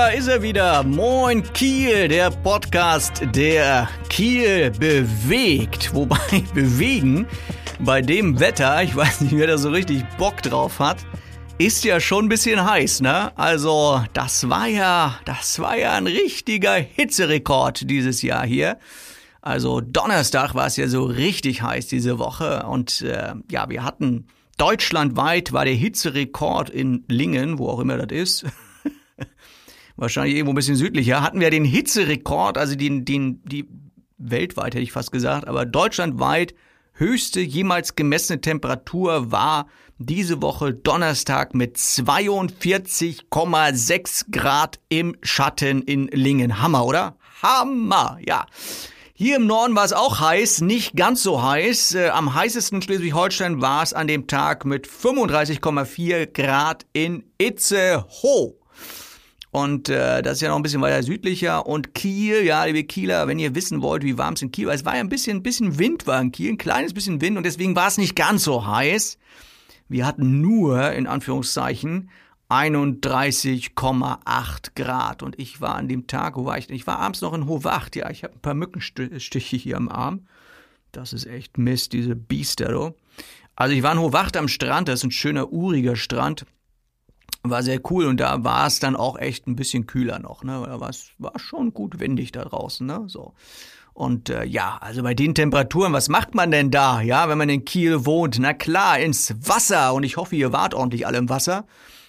Da ist er wieder. Moin Kiel, der Podcast, der Kiel bewegt. Wobei bewegen bei dem Wetter, ich weiß nicht, wer da so richtig Bock drauf hat, ist ja schon ein bisschen heiß, ne? Also, das war ja, das war ja ein richtiger Hitzerekord dieses Jahr hier. Also Donnerstag war es ja so richtig heiß diese Woche und äh, ja, wir hatten deutschlandweit war der Hitzerekord in Lingen, wo auch immer das ist. Wahrscheinlich irgendwo ein bisschen südlicher, hatten wir den Hitzerekord, also den, den, die weltweit hätte ich fast gesagt, aber deutschlandweit höchste jemals gemessene Temperatur war diese Woche Donnerstag mit 42,6 Grad im Schatten in Lingen. Hammer, oder? Hammer, ja. Hier im Norden war es auch heiß, nicht ganz so heiß. Äh, am heißesten Schleswig-Holstein war es an dem Tag mit 35,4 Grad in Itzehoe. Und äh, das ist ja noch ein bisschen weiter südlicher. Und Kiel, ja, liebe Kieler, wenn ihr wissen wollt, wie warm es in Kiel war, es war ja ein bisschen, ein bisschen Wind war in Kiel, ein kleines bisschen Wind und deswegen war es nicht ganz so heiß. Wir hatten nur, in Anführungszeichen, 31,8 Grad. Und ich war an dem Tag, wo war ich denn? Ich war abends noch in Hovacht. Ja, ich habe ein paar Mückenstiche hier am Arm. Das ist echt Mist, diese Biester, du. Also ich war in Hovacht am Strand, das ist ein schöner, uriger Strand. War sehr cool und da war es dann auch echt ein bisschen kühler noch. Ne? Da war es war schon gut windig da draußen. Ne? So. Und äh, ja, also bei den Temperaturen, was macht man denn da, ja, wenn man in Kiel wohnt? Na klar, ins Wasser. Und ich hoffe, ihr wart ordentlich alle im Wasser.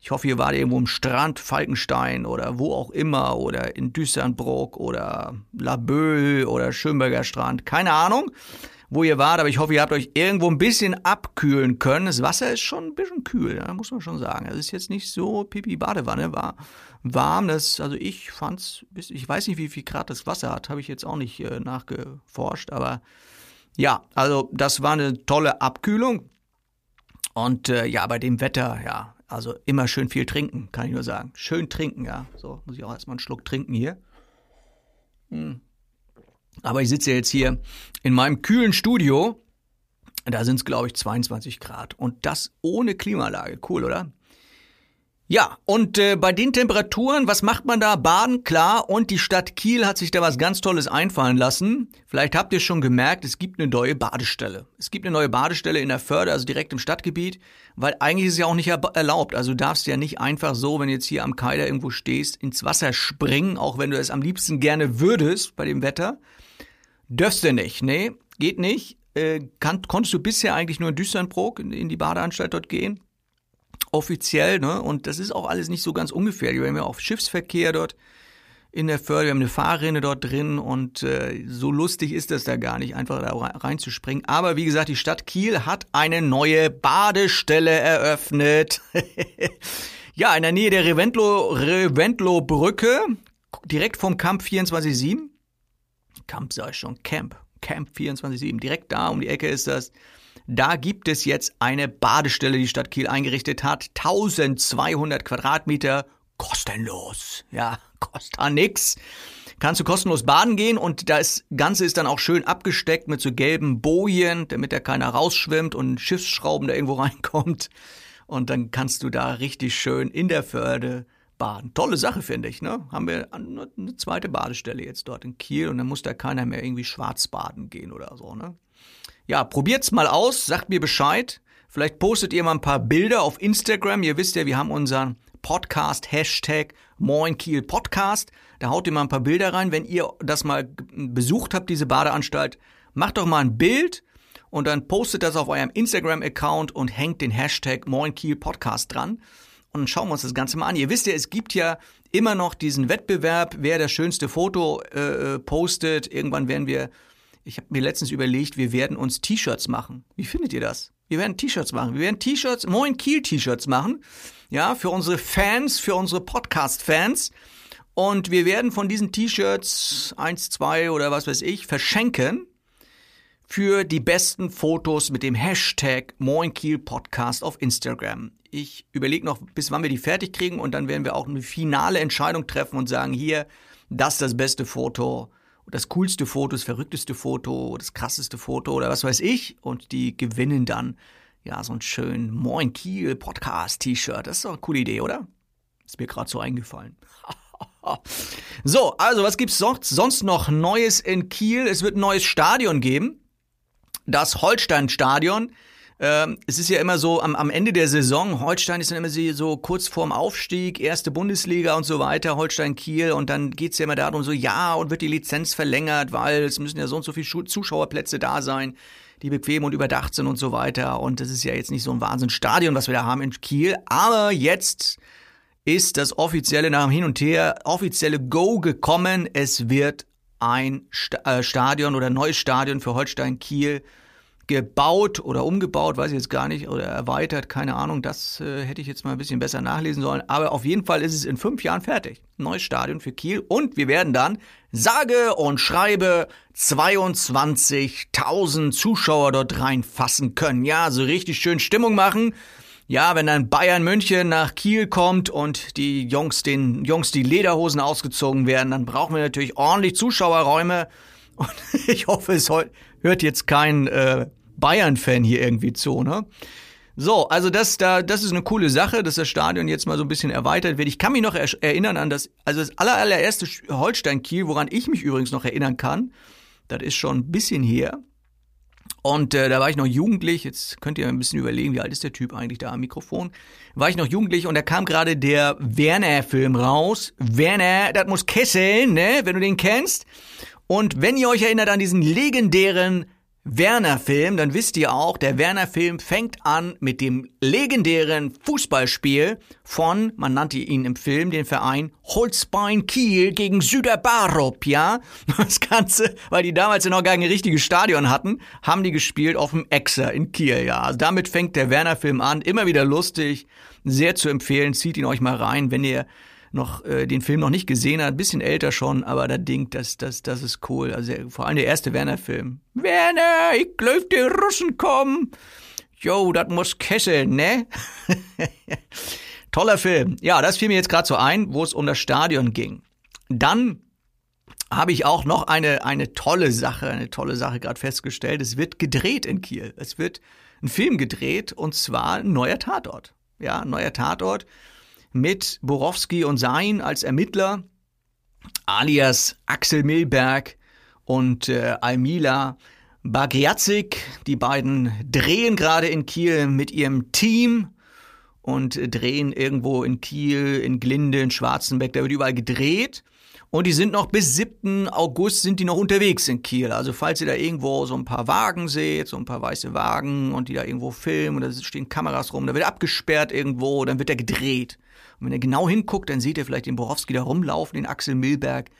Ich hoffe, ihr wart irgendwo im Strand, Falkenstein oder wo auch immer oder in Düsternbrook oder Laboe oder Schönberger Strand. Keine Ahnung, wo ihr wart, aber ich hoffe, ihr habt euch irgendwo ein bisschen abkühlen können. Das Wasser ist schon ein bisschen kühl, ja, muss man schon sagen. Es ist jetzt nicht so pipi Badewanne, war warm. Das, also ich fand's, ich weiß nicht, wie viel Grad das Wasser hat, habe ich jetzt auch nicht äh, nachgeforscht, aber ja, also das war eine tolle Abkühlung. Und äh, ja, bei dem Wetter, ja, also immer schön viel trinken, kann ich nur sagen. Schön trinken, ja. So, muss ich auch erstmal einen Schluck trinken hier. Hm. Aber ich sitze jetzt hier in meinem kühlen Studio. Da sind es, glaube ich, 22 Grad. Und das ohne Klimaanlage. Cool, oder? Ja, und äh, bei den Temperaturen, was macht man da? Baden, klar. Und die Stadt Kiel hat sich da was ganz Tolles einfallen lassen. Vielleicht habt ihr schon gemerkt, es gibt eine neue Badestelle. Es gibt eine neue Badestelle in der Förde, also direkt im Stadtgebiet, weil eigentlich ist es ja auch nicht erlaubt. Also du darfst ja nicht einfach so, wenn du jetzt hier am Keiler irgendwo stehst, ins Wasser springen, auch wenn du es am liebsten gerne würdest bei dem Wetter. Dürfst du nicht, nee, geht nicht. Äh, kann, konntest du bisher eigentlich nur in Düsternbrook in, die Badeanstalt dort gehen offiziell, ne? Und das ist auch alles nicht so ganz ungefährlich. Wir haben ja auch Schiffsverkehr dort in der Förde, wir haben eine Fahrrinne dort drin und äh, so lustig ist das da gar nicht, einfach da reinzuspringen. Aber wie gesagt, die Stadt Kiel hat eine neue Badestelle eröffnet. ja, in der Nähe der Reventlow, Reventlow Brücke, direkt vom Camp 24-7. Camp sag ich schon, Camp, Camp 24-7, direkt da um die Ecke ist das. Da gibt es jetzt eine Badestelle, die Stadt Kiel eingerichtet hat. 1200 Quadratmeter, kostenlos. Ja, kostet nix. Kannst du kostenlos baden gehen und das Ganze ist dann auch schön abgesteckt mit so gelben Bojen, damit da keiner rausschwimmt und Schiffsschrauben da irgendwo reinkommt. Und dann kannst du da richtig schön in der Förde baden. Tolle Sache, finde ich, ne? Haben wir eine zweite Badestelle jetzt dort in Kiel und dann muss da keiner mehr irgendwie schwarz baden gehen oder so, ne? Ja, probiert's mal aus, sagt mir Bescheid. Vielleicht postet ihr mal ein paar Bilder auf Instagram. Ihr wisst ja, wir haben unseren Podcast, Hashtag Moin Kiel Podcast. Da haut ihr mal ein paar Bilder rein. Wenn ihr das mal besucht habt, diese Badeanstalt, macht doch mal ein Bild und dann postet das auf eurem Instagram-Account und hängt den Hashtag Moin Kiel Podcast dran. Und schauen wir uns das Ganze mal an. Ihr wisst ja, es gibt ja immer noch diesen Wettbewerb, wer das schönste Foto äh, postet. Irgendwann werden wir ich habe mir letztens überlegt, wir werden uns T-Shirts machen. Wie findet ihr das? Wir werden T-Shirts machen. Wir werden T-Shirts, Moin Kiel T-Shirts machen. Ja, für unsere Fans, für unsere Podcast-Fans. Und wir werden von diesen T-Shirts eins, zwei oder was weiß ich verschenken für die besten Fotos mit dem Hashtag Moin Kiel Podcast auf Instagram. Ich überlege noch, bis wann wir die fertig kriegen und dann werden wir auch eine finale Entscheidung treffen und sagen, hier, das ist das beste Foto das coolste Foto, das verrückteste Foto, das krasseste Foto oder was weiß ich. Und die gewinnen dann ja so ein schön Moin Kiel Podcast T-Shirt. Das ist doch eine coole Idee, oder? Ist mir gerade so eingefallen. so, also was gibt's sonst noch Neues in Kiel? Es wird ein neues Stadion geben. Das Holstein-Stadion. Ähm, es ist ja immer so am, am Ende der Saison, Holstein ist dann immer so kurz vorm Aufstieg, erste Bundesliga und so weiter, Holstein Kiel und dann geht's ja immer darum so, ja, und wird die Lizenz verlängert, weil es müssen ja so und so viele Zuschauerplätze da sein, die bequem und überdacht sind und so weiter. Und das ist ja jetzt nicht so ein Wahnsinnsstadion, was wir da haben in Kiel. Aber jetzt ist das offizielle nach dem Hin und Her, offizielle Go gekommen. Es wird ein äh, Stadion oder neues Stadion für Holstein Kiel gebaut oder umgebaut, weiß ich jetzt gar nicht, oder erweitert, keine Ahnung, das äh, hätte ich jetzt mal ein bisschen besser nachlesen sollen. Aber auf jeden Fall ist es in fünf Jahren fertig. Neues Stadion für Kiel und wir werden dann, sage und schreibe, 22.000 Zuschauer dort reinfassen können. Ja, so richtig schön Stimmung machen. Ja, wenn dann Bayern München nach Kiel kommt und die Jungs, den Jungs die Lederhosen ausgezogen werden, dann brauchen wir natürlich ordentlich Zuschauerräume. Und ich hoffe, es hört jetzt kein äh, Bayern-Fan hier irgendwie zu, ne? So, also das, da, das ist eine coole Sache, dass das Stadion jetzt mal so ein bisschen erweitert wird. Ich kann mich noch er erinnern an das, also das aller, allererste Holstein-Kiel, woran ich mich übrigens noch erinnern kann. Das ist schon ein bisschen her. Und äh, da war ich noch jugendlich, jetzt könnt ihr ein bisschen überlegen, wie alt ist der Typ eigentlich da am Mikrofon. War ich noch jugendlich und da kam gerade der Werner-Film raus. Werner, das muss kesseln, ne, wenn du den kennst. Und wenn ihr euch erinnert an diesen legendären Werner-Film, dann wisst ihr auch, der Werner-Film fängt an mit dem legendären Fußballspiel von, man nannte ihn im Film, den Verein Holzbein Kiel gegen Süderbarup, ja? Das Ganze, weil die damals ja noch gar kein richtiges Stadion hatten, haben die gespielt auf dem Exer in Kiel, ja. Also damit fängt der Werner-Film an, immer wieder lustig, sehr zu empfehlen, zieht ihn euch mal rein, wenn ihr noch äh, den Film noch nicht gesehen hat, bisschen älter schon, aber das Ding, das, das, das ist cool. Also vor allem der erste Werner-Film. Werner, ich glaub, die Russen kommen. Jo, das muss kesseln, ne? Toller Film. Ja, das fiel mir jetzt gerade so ein, wo es um das Stadion ging. Dann habe ich auch noch eine, eine tolle Sache, eine tolle Sache gerade festgestellt. Es wird gedreht in Kiel. Es wird ein Film gedreht und zwar ein neuer Tatort. Ja, ein neuer Tatort mit Borowski und Sein als Ermittler, alias Axel Milberg und äh, Almila Bagiazik. Die beiden drehen gerade in Kiel mit ihrem Team und drehen irgendwo in Kiel, in Glinde, in Schwarzenberg, da wird überall gedreht. Und die sind noch bis 7. August sind die noch unterwegs in Kiel. Also falls ihr da irgendwo so ein paar Wagen seht, so ein paar weiße Wagen und die da irgendwo filmen und da stehen Kameras rum, da wird abgesperrt irgendwo, dann wird er gedreht. Und wenn ihr genau hinguckt, dann seht ihr vielleicht den Borowski da rumlaufen, den Axel Milberg.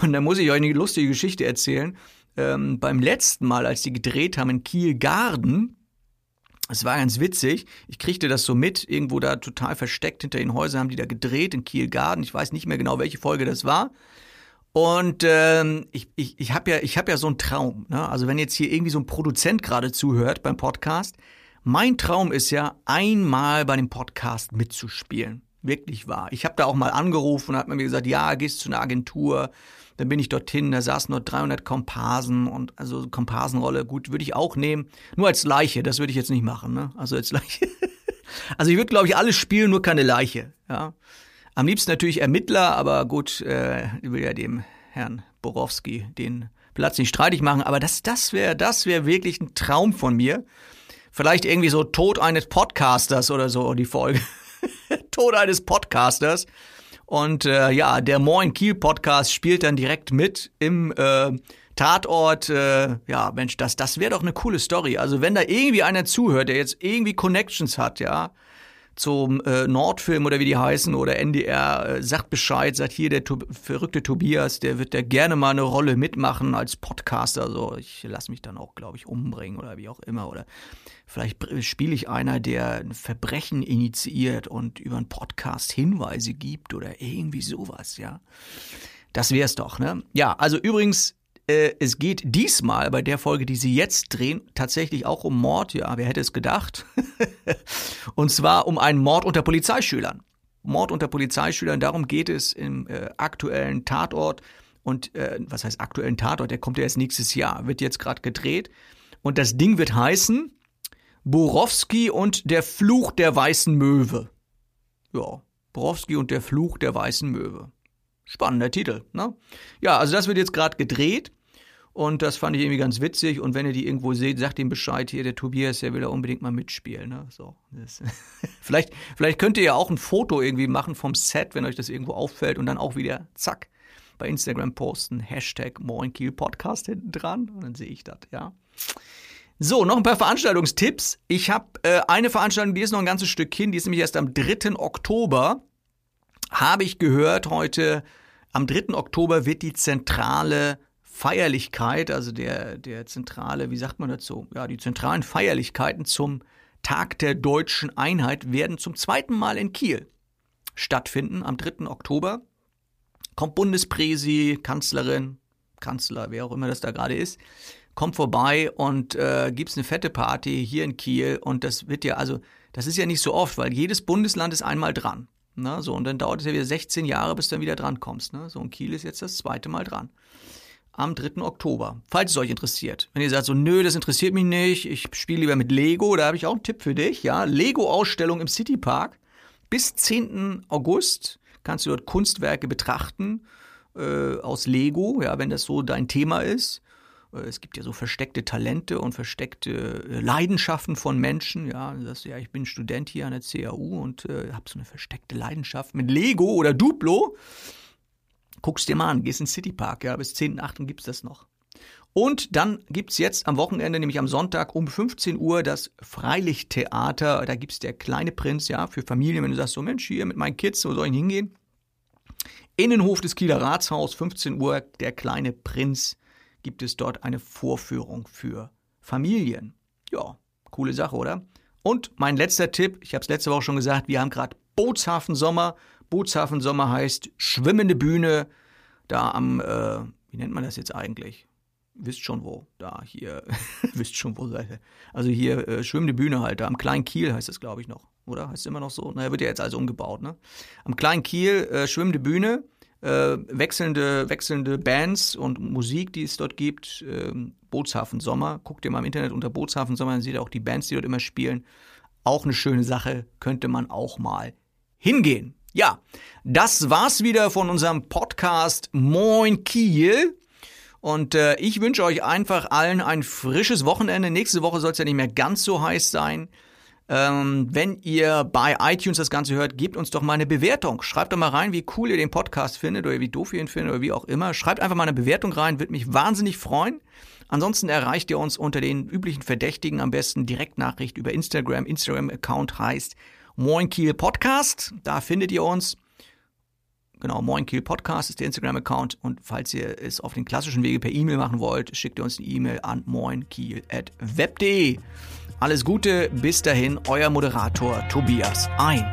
Und dann muss ich euch eine lustige Geschichte erzählen. Ähm, beim letzten Mal, als die gedreht haben in Kiel-Garden, es war ganz witzig. Ich kriegte das so mit, irgendwo da total versteckt hinter den Häusern haben die da gedreht in Kiel-Garden. Ich weiß nicht mehr genau, welche Folge das war. Und ähm, ich, ich, ich habe ja, ich hab ja so einen Traum. Ne? Also wenn jetzt hier irgendwie so ein Produzent gerade zuhört beim Podcast, mein Traum ist ja, einmal bei dem Podcast mitzuspielen wirklich wahr. Ich habe da auch mal angerufen und hat mir gesagt, ja, gehst zu einer Agentur. Dann bin ich dorthin, da saßen nur 300 Komparsen und also Komparsenrolle, gut, würde ich auch nehmen. Nur als Leiche, das würde ich jetzt nicht machen, ne? Also als Leiche. also ich würde, glaube ich, alles spielen, nur keine Leiche, ja. Am liebsten natürlich Ermittler, aber gut, äh, ich will ja dem Herrn Borowski den Platz nicht streitig machen, aber das, das wäre, das wäre wirklich ein Traum von mir. Vielleicht irgendwie so Tod eines Podcasters oder so, die Folge. Tod eines Podcasters. Und äh, ja, der Moin Kiel Podcast spielt dann direkt mit im äh, Tatort. Äh, ja, Mensch, das, das wäre doch eine coole Story. Also wenn da irgendwie einer zuhört, der jetzt irgendwie Connections hat, ja, zum äh, Nordfilm oder wie die heißen oder NDR, äh, sagt Bescheid, sagt hier der to verrückte Tobias, der wird da gerne mal eine Rolle mitmachen als Podcaster. Also ich lasse mich dann auch, glaube ich, umbringen oder wie auch immer. Oder vielleicht spiele ich einer, der ein Verbrechen initiiert und über einen Podcast Hinweise gibt oder irgendwie sowas, ja. Das wär's doch, ne? Ja, also übrigens, äh, es geht diesmal bei der Folge, die Sie jetzt drehen, tatsächlich auch um Mord. Ja, wer hätte es gedacht? und zwar um einen Mord unter Polizeischülern. Mord unter Polizeischülern, darum geht es im äh, aktuellen Tatort. Und äh, was heißt aktuellen Tatort? Der kommt ja erst nächstes Jahr, wird jetzt gerade gedreht. Und das Ding wird heißen Borowski und der Fluch der weißen Möwe. Ja, Borowski und der Fluch der weißen Möwe. Spannender Titel, ne? Ja, also das wird jetzt gerade gedreht. Und das fand ich irgendwie ganz witzig. Und wenn ihr die irgendwo seht, sagt ihm Bescheid hier, der Tobias, der will da unbedingt mal mitspielen. Ne? So, vielleicht, vielleicht könnt ihr ja auch ein Foto irgendwie machen vom Set, wenn euch das irgendwo auffällt und dann auch wieder zack bei Instagram posten, Hashtag Moinkiel Podcast hinten dran und dann sehe ich das, ja. So, noch ein paar Veranstaltungstipps. Ich habe äh, eine Veranstaltung, die ist noch ein ganzes Stück hin, die ist nämlich erst am 3. Oktober. Habe ich gehört heute, am 3. Oktober wird die zentrale Feierlichkeit, also der, der zentrale, wie sagt man dazu? Ja, die zentralen Feierlichkeiten zum Tag der deutschen Einheit werden zum zweiten Mal in Kiel stattfinden am 3. Oktober. Kommt Bundespräsi, Kanzlerin, Kanzler, wer auch immer das da gerade ist, kommt vorbei und äh, gibt's eine fette Party hier in Kiel und das wird ja, also das ist ja nicht so oft, weil jedes Bundesland ist einmal dran. Ne? So, und dann dauert es ja wieder 16 Jahre, bis du dann wieder dran kommst. Ne? So, und Kiel ist jetzt das zweite Mal dran am 3. Oktober. Falls es euch interessiert. Wenn ihr sagt so, nö, das interessiert mich nicht, ich spiele lieber mit Lego, da habe ich auch einen Tipp für dich. Ja, Lego-Ausstellung im Citypark. Bis 10. August kannst du dort Kunstwerke betrachten äh, aus Lego, ja, wenn das so dein Thema ist. Äh, es gibt ja so versteckte Talente und versteckte äh, Leidenschaften von Menschen. Ja, das, ja, ich bin Student hier an der CAU und äh, habe so eine versteckte Leidenschaft mit Lego oder Duplo. Guckst dir mal an, gehst in Citypark, ja, bis 10.8. gibt's das noch. Und dann gibt's jetzt am Wochenende, nämlich am Sonntag um 15 Uhr, das Freilichttheater. Da gibt's der kleine Prinz, ja, für Familien, wenn du sagst, so Mensch, hier mit meinen Kids, wo soll ich hingehen? Innenhof des Kieler Ratshaus, 15 Uhr, der kleine Prinz, gibt es dort eine Vorführung für Familien. Ja, coole Sache, oder? Und mein letzter Tipp, ich habe es letzte Woche schon gesagt, wir haben gerade Bootshafen Sommer. Bootshafen Sommer heißt schwimmende Bühne, da am, äh, wie nennt man das jetzt eigentlich? Wisst schon wo, da hier, wisst schon wo, also hier äh, schwimmende Bühne halt, da am Kleinen Kiel heißt das glaube ich noch, oder? Heißt es immer noch so? Naja, wird ja jetzt also umgebaut, ne? Am Kleinen Kiel, äh, schwimmende Bühne, äh, wechselnde, wechselnde Bands und Musik, die es dort gibt. Äh, Bootshafen Sommer. Guckt ihr mal im Internet unter Bootshafen Sommer, dann seht ihr auch die Bands, die dort immer spielen. Auch eine schöne Sache, könnte man auch mal hingehen. Ja, das war's wieder von unserem Podcast Moin Kiel. Und äh, ich wünsche euch einfach allen ein frisches Wochenende. Nächste Woche soll es ja nicht mehr ganz so heiß sein. Ähm, wenn ihr bei iTunes das Ganze hört, gebt uns doch mal eine Bewertung. Schreibt doch mal rein, wie cool ihr den Podcast findet oder wie doof ihr ihn findet oder wie auch immer. Schreibt einfach mal eine Bewertung rein, würde mich wahnsinnig freuen. Ansonsten erreicht ihr uns unter den üblichen Verdächtigen am besten Direktnachricht über Instagram. Instagram-Account heißt Moin Kiel Podcast. Da findet ihr uns. Genau, Moin Kiel Podcast ist der Instagram-Account. Und falls ihr es auf den klassischen Wege per E-Mail machen wollt, schickt ihr uns eine E-Mail an moinkiel.web.de. Alles Gute, bis dahin, euer Moderator Tobias ein.